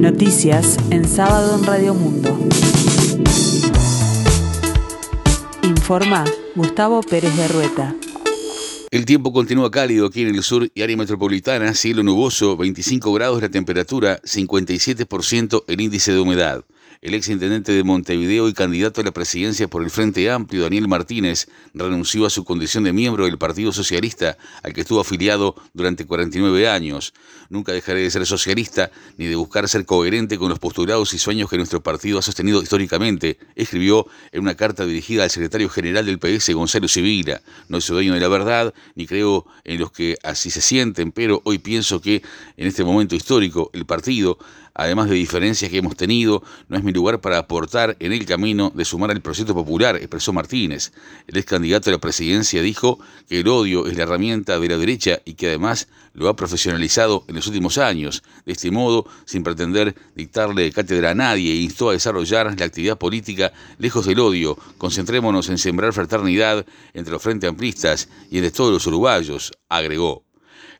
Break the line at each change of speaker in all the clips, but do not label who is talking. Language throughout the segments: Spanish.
Noticias en sábado en Radio Mundo. Informa Gustavo Pérez de Rueta.
El tiempo continúa cálido aquí en el sur y área metropolitana, cielo nuboso, 25 grados la temperatura, 57% el índice de humedad. El exintendente de Montevideo y candidato a la presidencia por el Frente Amplio, Daniel Martínez, renunció a su condición de miembro del Partido Socialista, al que estuvo afiliado durante 49 años. Nunca dejaré de ser socialista ni de buscar ser coherente con los postulados y sueños que nuestro partido ha sostenido históricamente, escribió en una carta dirigida al secretario general del PS, Gonzalo Sevilla. No soy dueño de la verdad, ni creo en los que así se sienten, pero hoy pienso que en este momento histórico el partido además de diferencias que hemos tenido, no es mi lugar para aportar en el camino de sumar al proyecto popular, expresó Martínez. El ex candidato a la presidencia dijo que el odio es la herramienta de la derecha y que además lo ha profesionalizado en los últimos años. De este modo, sin pretender dictarle cátedra a nadie, instó a desarrollar la actividad política lejos del odio. Concentrémonos en sembrar fraternidad entre los frente amplistas y entre todos los uruguayos, agregó.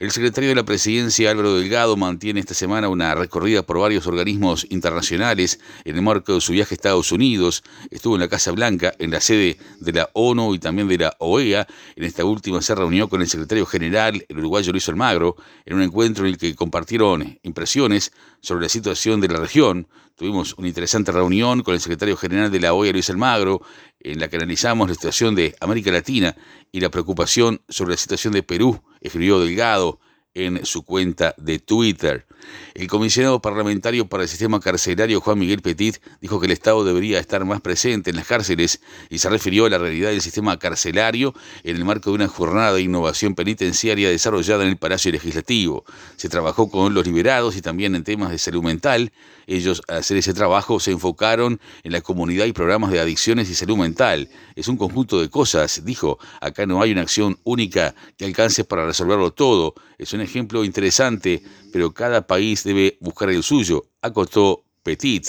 El secretario de la Presidencia, Álvaro Delgado, mantiene esta semana una recorrida por varios organismos internacionales en el marco de su viaje a Estados Unidos. Estuvo en la Casa Blanca, en la sede de la ONU y también de la OEA. En esta última se reunió con el secretario general, el uruguayo Luis Almagro, en un encuentro en el que compartieron impresiones sobre la situación de la región. Tuvimos una interesante reunión con el secretario general de la OEA, Luis Almagro, en la que analizamos la situación de América Latina y la preocupación sobre la situación de Perú, escribió Delgado en su cuenta de Twitter. El comisionado parlamentario para el sistema carcelario Juan Miguel Petit dijo que el Estado debería estar más presente en las cárceles y se refirió a la realidad del sistema carcelario en el marco de una jornada de innovación penitenciaria desarrollada en el Palacio Legislativo. Se trabajó con los liberados y también en temas de salud mental. Ellos, al hacer ese trabajo, se enfocaron en la comunidad y programas de adicciones y salud mental. Es un conjunto de cosas, dijo. Acá no hay una acción única que alcance para resolverlo todo. Es un ejemplo interesante, pero cada país debe buscar el suyo, acotó Petit.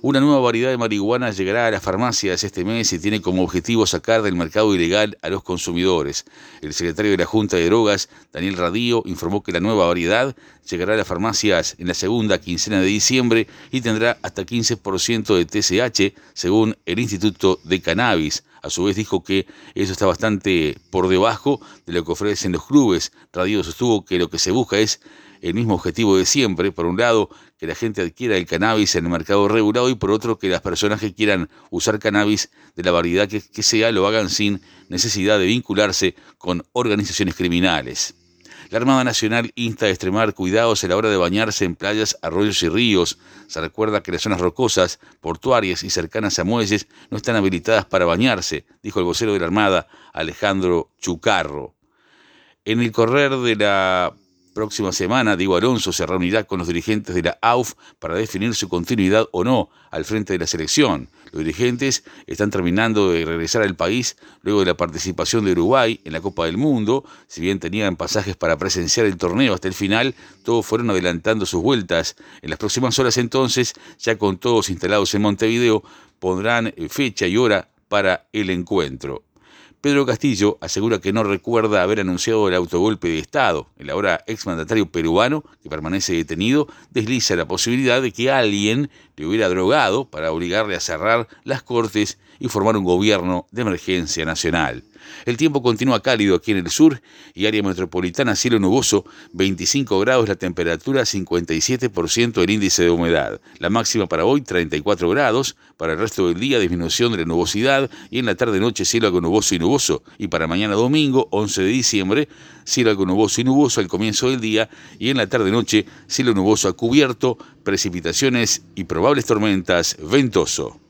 Una nueva variedad de marihuana llegará a las farmacias este mes y tiene como objetivo sacar del mercado ilegal a los consumidores. El secretario de la Junta de Drogas, Daniel Radío, informó que la nueva variedad llegará a las farmacias en la segunda quincena de diciembre y tendrá hasta 15% de TCH, según el Instituto de Cannabis. A su vez dijo que eso está bastante por debajo de lo que ofrecen los clubes. Radio sostuvo que lo que se busca es el mismo objetivo de siempre. Por un lado, que la gente adquiera el cannabis en el mercado regulado y por otro, que las personas que quieran usar cannabis de la variedad que, que sea lo hagan sin necesidad de vincularse con organizaciones criminales. La Armada Nacional insta a extremar cuidados a la hora de bañarse en playas, arroyos y ríos. Se recuerda que las zonas rocosas, portuarias y cercanas a muelles no están habilitadas para bañarse, dijo el vocero de la Armada, Alejandro Chucarro. En el correr de la próxima semana, Diego Alonso se reunirá con los dirigentes de la AUF para definir su continuidad o no al frente de la selección. Los dirigentes están terminando de regresar al país luego de la participación de Uruguay en la Copa del Mundo. Si bien tenían pasajes para presenciar el torneo hasta el final, todos fueron adelantando sus vueltas. En las próximas horas entonces, ya con todos instalados en Montevideo, pondrán fecha y hora para el encuentro. Pedro Castillo asegura que no recuerda haber anunciado el autogolpe de Estado. El ahora exmandatario peruano, que permanece detenido, desliza la posibilidad de que alguien le hubiera drogado para obligarle a cerrar las cortes y formar un gobierno de emergencia nacional. El tiempo continúa cálido aquí en el sur y área metropolitana cielo nuboso, 25 grados la temperatura, 57% el índice de humedad. La máxima para hoy 34 grados, para el resto del día disminución de la nubosidad y en la tarde noche cielo algo nuboso y nuboso. Y para mañana domingo 11 de diciembre cielo algo nuboso y nuboso al comienzo del día y en la tarde noche cielo nuboso a cubierto, precipitaciones y probables tormentas ventoso.